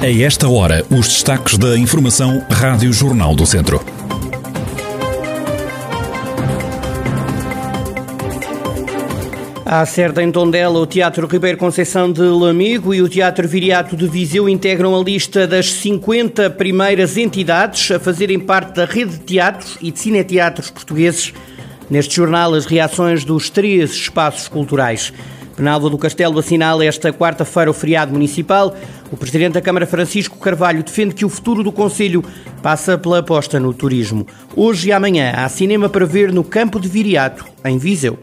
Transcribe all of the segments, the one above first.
A esta hora, os destaques da Informação Rádio Jornal do Centro. À certa em Tondela, o Teatro Ribeiro Conceição de Lamigo e o Teatro Viriato de Viseu integram a lista das 50 primeiras entidades a fazerem parte da rede de teatros e de cineteatros portugueses. Neste jornal, as reações dos três espaços culturais. Penalva do Castelo assinala esta quarta-feira o feriado municipal. O Presidente da Câmara, Francisco Carvalho, defende que o futuro do Conselho passa pela aposta no turismo. Hoje e amanhã há cinema para ver no Campo de Viriato, em Viseu.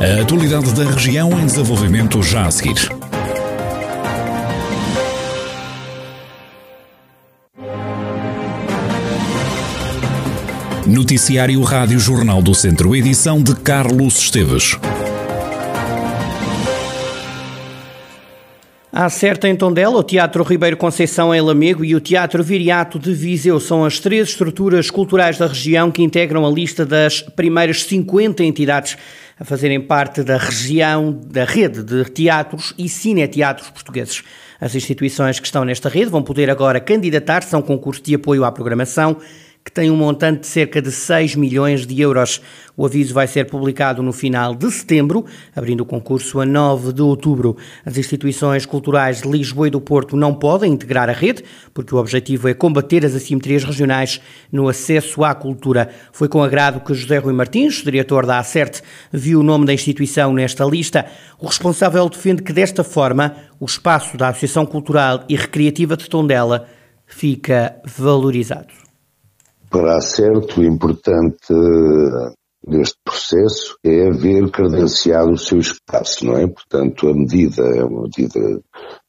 A atualidade da região em desenvolvimento já a seguir. Noticiário Rádio Jornal do Centro, edição de Carlos Esteves. Há certa em Tondela, o Teatro Ribeiro Conceição em Lamego e o Teatro Viriato de Viseu são as três estruturas culturais da região que integram a lista das primeiras 50 entidades a fazerem parte da região, da rede de teatros e cineteatros portugueses. As instituições que estão nesta rede vão poder agora candidatar-se a um concurso de apoio à programação que tem um montante de cerca de 6 milhões de euros. O aviso vai ser publicado no final de setembro, abrindo o concurso a 9 de outubro. As instituições culturais de Lisboa e do Porto não podem integrar a rede, porque o objetivo é combater as assimetrias regionais no acesso à cultura. Foi com agrado que José Rui Martins, diretor da ACERT, viu o nome da instituição nesta lista. O responsável defende que desta forma o espaço da Associação Cultural e Recreativa de Tondela fica valorizado para certo, o importante deste processo é haver credenciado o seu espaço, não é? Portanto, a medida é uma medida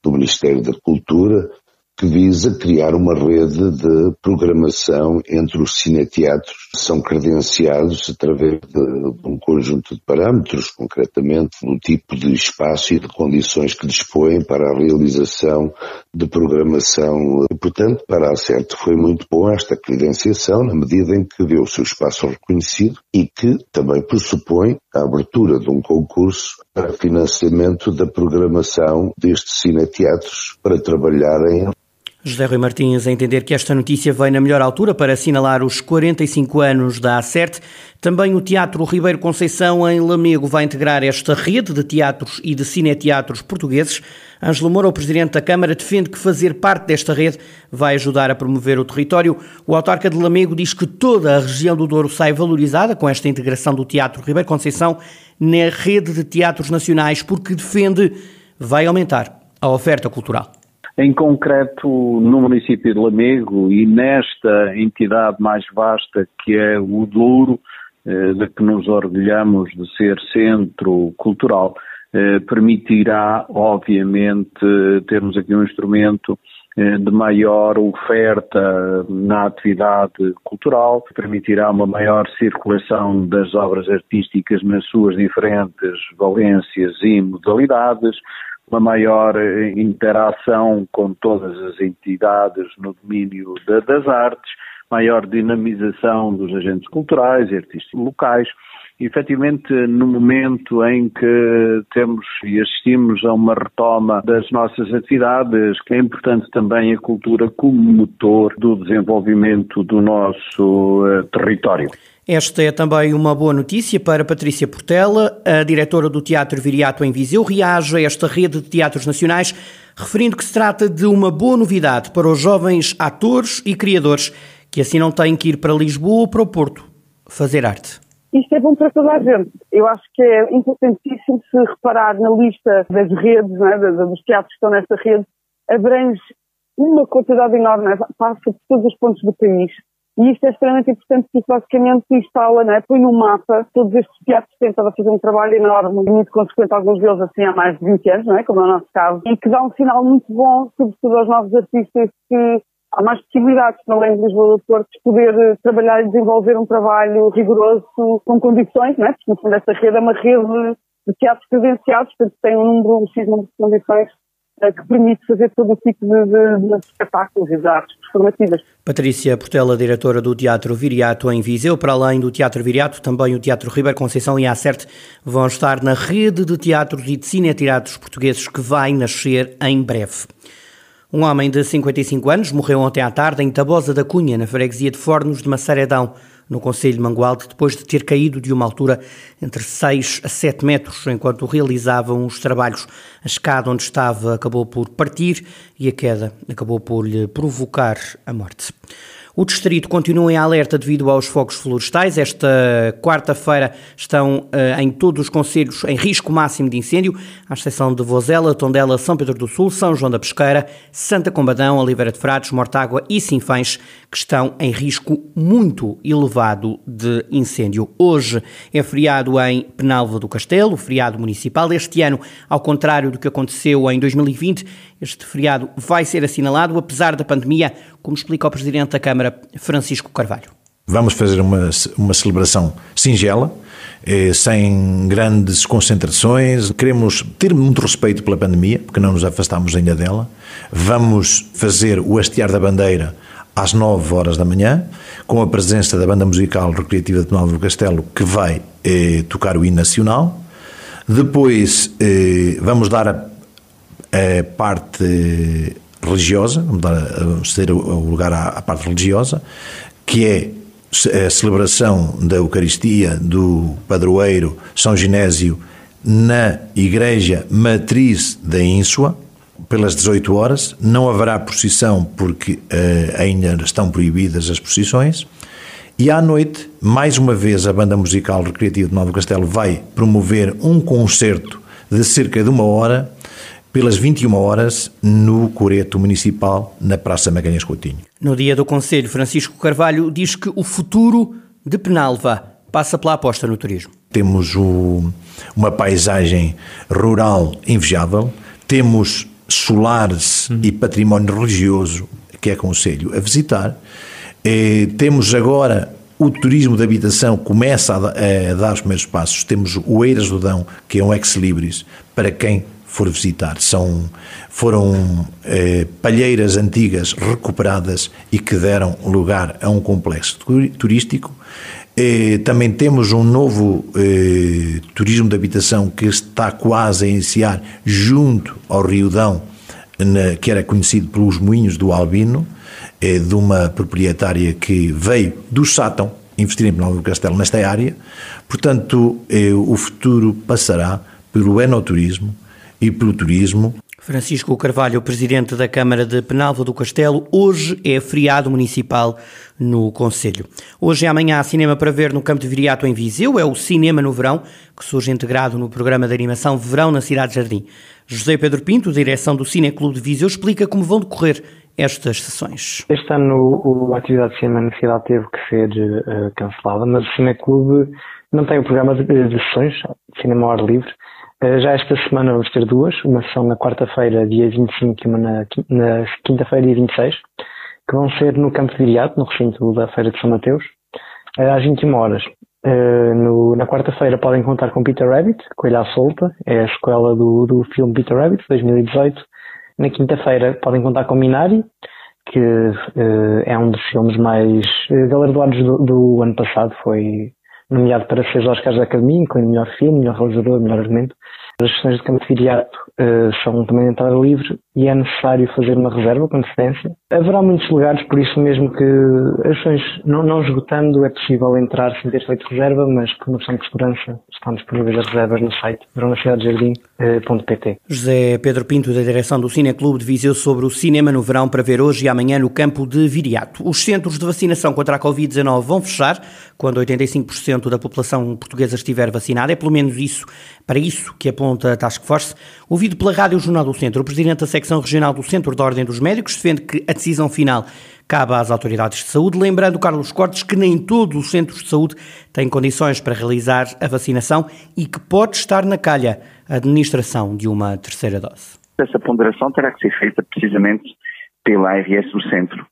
do Ministério da Cultura que visa criar uma rede de programação entre os cineteatros que são credenciados através de, um conjunto de parâmetros, concretamente do tipo de espaço e de condições que dispõem para a realização de programação. Portanto, para a CERT foi muito bom esta credenciação, na medida em que deu o seu espaço reconhecido e que também pressupõe a abertura de um concurso para financiamento da programação destes cineteatros para trabalharem José Rui Martins a entender que esta notícia vem na melhor altura para assinalar os 45 anos da ACERT. Também o Teatro Ribeiro Conceição em Lamego vai integrar esta rede de teatros e de cineteatros portugueses. Ângelo Moura, o Presidente da Câmara, defende que fazer parte desta rede vai ajudar a promover o território. O autarca de Lamego diz que toda a região do Douro sai valorizada com esta integração do Teatro Ribeiro Conceição na rede de teatros nacionais, porque defende vai aumentar a oferta cultural em concreto no município de Lamego e nesta entidade mais vasta que é o Douro, eh, de que nos orgulhamos de ser centro cultural, eh, permitirá, obviamente, termos aqui um instrumento eh, de maior oferta na atividade cultural, permitirá uma maior circulação das obras artísticas nas suas diferentes valências e modalidades, uma maior eh, interação com todas as entidades no domínio das artes, maior dinamização dos agentes culturais e artísticos locais. E, efetivamente, no momento em que temos e assistimos a uma retoma das nossas atividades, é importante também a cultura como motor do desenvolvimento do nosso uh, território. Esta é também uma boa notícia para Patrícia Portela, a diretora do Teatro Viriato em Viseu, reage a esta rede de teatros nacionais, referindo que se trata de uma boa novidade para os jovens atores e criadores, que assim não têm que ir para Lisboa ou para o Porto fazer arte. Isto é bom para toda a gente. Eu acho que é importantíssimo se reparar na lista das redes, é? dos teatros que estão nesta rede, abrange uma quantidade enorme, é? passa por todos os pontos do país e isto é extremamente importante porque basicamente instala, né, põe no mapa todos estes teatros que tentaram fazer um trabalho enorme, muito consequente, alguns deles assim há mais de 20 anos, não é? como é o nosso caso, e que dá um sinal muito bom, sobretudo aos novos artistas, que há mais possibilidades, para além de Lisboa do Porto, de poder eh, trabalhar e desenvolver um trabalho rigoroso com condições, não é? porque no fundo esta rede é uma rede de teatros credenciados, portanto tem um número, um X número de condições que permite fazer todo o tipo de, de, de espetáculos e de artes performativas. Patrícia Portela, diretora do Teatro Viriato em Viseu. Para além do Teatro Viriato, também o Teatro Ribeiro Conceição e a Acerte vão estar na rede de teatros e de cineteatros portugueses que vai nascer em breve. Um homem de 55 anos morreu ontem à tarde em Tabosa da Cunha, na freguesia de Fornos de Maceredão no Conselho de Mangualde, depois de ter caído de uma altura entre 6 a 7 metros enquanto realizavam os trabalhos. A escada onde estava acabou por partir e a queda acabou por lhe provocar a morte. O distrito continua em alerta devido aos fogos florestais. Esta quarta-feira estão uh, em todos os conselhos em risco máximo de incêndio, à exceção de Vozela, Tondela, São Pedro do Sul, São João da Pesqueira, Santa Combadão, Oliveira de Frades, Mortágua e Sinfães, que estão em risco muito elevado de incêndio. Hoje é feriado em Penalva do Castelo, feriado municipal. Este ano, ao contrário do que aconteceu em 2020, este feriado vai ser assinalado, apesar da pandemia, como explica o Presidente da Câmara, Francisco Carvalho. Vamos fazer uma, uma celebração singela, eh, sem grandes concentrações. Queremos ter muito respeito pela pandemia, porque não nos afastamos ainda dela. Vamos fazer o hastear da bandeira às 9 horas da manhã, com a presença da Banda Musical Recreativa de do Castelo, que vai eh, tocar o hino nacional. Depois eh, vamos dar a, a parte religiosa, vamos, dar, ceder o lugar à, à parte religiosa, que é a celebração da Eucaristia do padroeiro São Genésio na Igreja Matriz da Ínsua, pelas 18 horas. Não haverá procissão porque uh, ainda estão proibidas as procissões. E à noite, mais uma vez, a Banda Musical Recreativa de Novo Castelo vai promover um concerto de cerca de uma hora pelas 21 horas no Coreto Municipal, na Praça Magalhães Coutinho. No dia do Conselho, Francisco Carvalho diz que o futuro de Penalva passa pela aposta no turismo. Temos o, uma paisagem rural invejável, temos solares hum. e património religioso que é aconselho a visitar. Eh, temos agora o turismo de habitação começa a, a, dar os primeiros passos. Temos o Eiras do Dão, que é um ex-libris, para quem for visitar. São, foram eh, palheiras antigas recuperadas e que deram lugar a um complexo turístico. Eh, também temos um novo eh, turismo de habitação que está quase a iniciar junto ao Rio Dão, na, que era conhecido pelos Moinhos do Albino, eh, de uma proprietária que veio do Sátão investir em do Castelo nesta área. Portanto, eh, o futuro passará pelo enoturismo, e pelo turismo. Francisco Carvalho, presidente da Câmara de Penalva do Castelo, hoje é feriado municipal no Conselho. Hoje e amanhã há cinema para ver no Campo de Viriato em Viseu, é o Cinema no Verão, que surge integrado no programa de animação Verão na Cidade Jardim. José Pedro Pinto, direção do Cine Clube de Viseu, explica como vão decorrer estas sessões. Este ano a atividade de cinema na cidade teve que ser uh, cancelada, mas o Cine Clube não tem o programa de, de sessões, de cinema ao ar livre, já esta semana vamos ter duas, uma sessão na quarta-feira, dia 25, e uma na, na quinta-feira, dia 26, que vão ser no Campo de Viriato, no recinto da Feira de São Mateus, eh, às 21 horas. Uh, no, na quarta-feira podem contar com Peter Rabbit, Coelha à Solta, é a sequela do, do filme Peter Rabbit, 2018. Na quinta-feira podem contar com Minari, que é um dos filmes mais galardoados do, do ano passado, foi nomeado para seis Oscars da Academia, incluindo melhor filme, melhor realizador, melhor argumento. As sessões de campo de viriato uh, são também entrada livre e é necessário fazer uma reserva com antecedência. Haverá muitos lugares, por isso mesmo que as sessões não, não esgotando é possível entrar sem ter feito reserva, mas por uma questão de segurança estão disponíveis as reservas no site verãonacidadejardim.pt. Eh, José Pedro Pinto, da direção do Cine Clube Viseu, sobre o cinema no verão para ver hoje e amanhã no campo de Viriato. Os centros de vacinação contra a Covid-19 vão fechar quando 85% da população portuguesa estiver vacinada. É pelo menos isso, para isso que aponta a Task Force. Ouvido pela Rádio Jornal do Centro, o Presidente da Secção Regional do Centro da Ordem dos Médicos defende que a decisão final cabe às autoridades de saúde, lembrando Carlos Cortes que nem todos os centros de saúde têm condições para realizar a vacinação e que pode estar na calha a administração de uma terceira dose. Essa ponderação terá que ser feita precisamente pela ARS do centro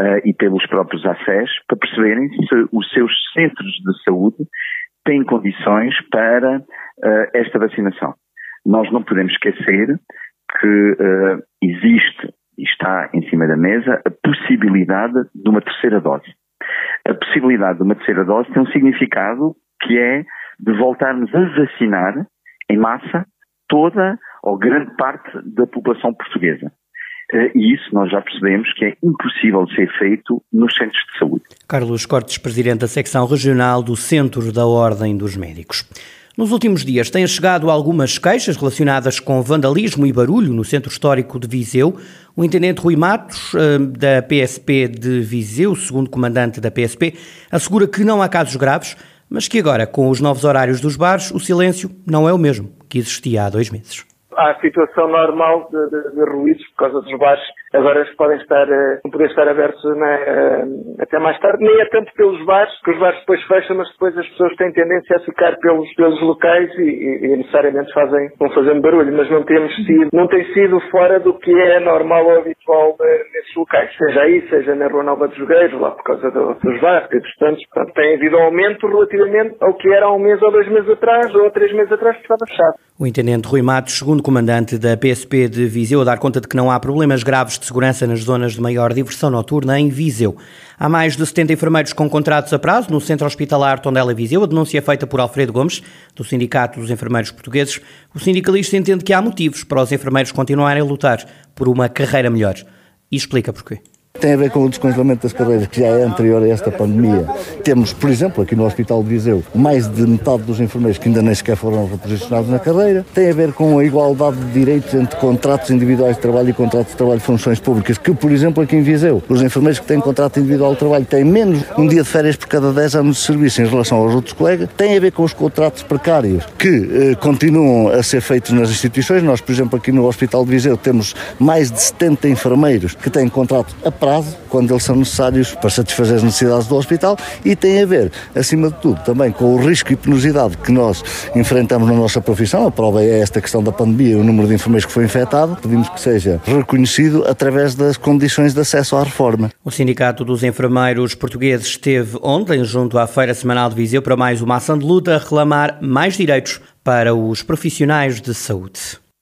uh, e pelos próprios ACES para perceberem se os seus centros de saúde têm condições para uh, esta vacinação. Nós não podemos esquecer que uh, existe e está em cima da mesa a possibilidade de uma terceira dose. A possibilidade de uma terceira dose tem um significado que é de voltarmos a vacinar em massa toda ou grande parte da população portuguesa. Eh, e isso nós já percebemos que é impossível de ser feito nos centros de saúde. Carlos Cortes, Presidente da Secção Regional do Centro da Ordem dos Médicos. Nos últimos dias têm chegado algumas queixas relacionadas com vandalismo e barulho no Centro Histórico de Viseu. O intendente Rui Matos, eh, da PSP de Viseu, segundo comandante da PSP, assegura que não há casos graves, mas que agora, com os novos horários dos bares, o silêncio não é o mesmo que existia há dois meses a situação normal de, de, de, ruídos por causa dos bares. Agora podem estar, uh, poder estar abertos uh, até mais tarde. Nem é tanto pelos bares, que os bares depois fecham, mas depois as pessoas têm tendência a ficar pelos, pelos locais e, e, e necessariamente fazem, vão fazendo barulho. Mas não temos sido, não tem sido fora do que é normal ou habitual uh, nesses locais. Seja aí, seja na Rua Nova dos Jogueiros, lá por causa do, dos bares e dos tantos. Portanto, tem havido um aumento relativamente ao que era há um mês ou dois meses atrás ou três meses atrás que estava fechado. O intendente Rui Matos, segundo comandante da PSP de Viseu, a dar conta de que não há problemas graves de segurança nas zonas de maior diversão noturna em Viseu. Há mais de 70 enfermeiros com contratos a prazo no Centro Hospitalar Tondela Viseu. A denúncia é feita por Alfredo Gomes, do Sindicato dos Enfermeiros Portugueses. O sindicalista entende que há motivos para os enfermeiros continuarem a lutar por uma carreira melhor. E explica porquê tem a ver com o descongelamento das carreiras, que já é anterior a esta pandemia. Temos, por exemplo, aqui no Hospital de Viseu, mais de metade dos enfermeiros que ainda nem sequer foram reposicionados na carreira. Tem a ver com a igualdade de direitos entre contratos individuais de trabalho e contratos de trabalho de funções públicas, que, por exemplo, aqui em Viseu, os enfermeiros que têm contrato individual de trabalho têm menos um dia de férias por cada 10 anos de serviço em relação aos outros colegas. Tem a ver com os contratos precários que eh, continuam a ser feitos nas instituições. Nós, por exemplo, aqui no Hospital de Viseu, temos mais de 70 enfermeiros que têm contrato a prazo, quando eles são necessários para satisfazer as necessidades do hospital e tem a ver, acima de tudo, também com o risco e penosidade que nós enfrentamos na nossa profissão. A prova é esta questão da pandemia, o número de enfermeiros que foi infectado. Pedimos que seja reconhecido através das condições de acesso à reforma. O Sindicato dos Enfermeiros Portugueses esteve ontem junto à Feira Semanal de Viseu para mais uma ação de luta a reclamar mais direitos para os profissionais de saúde.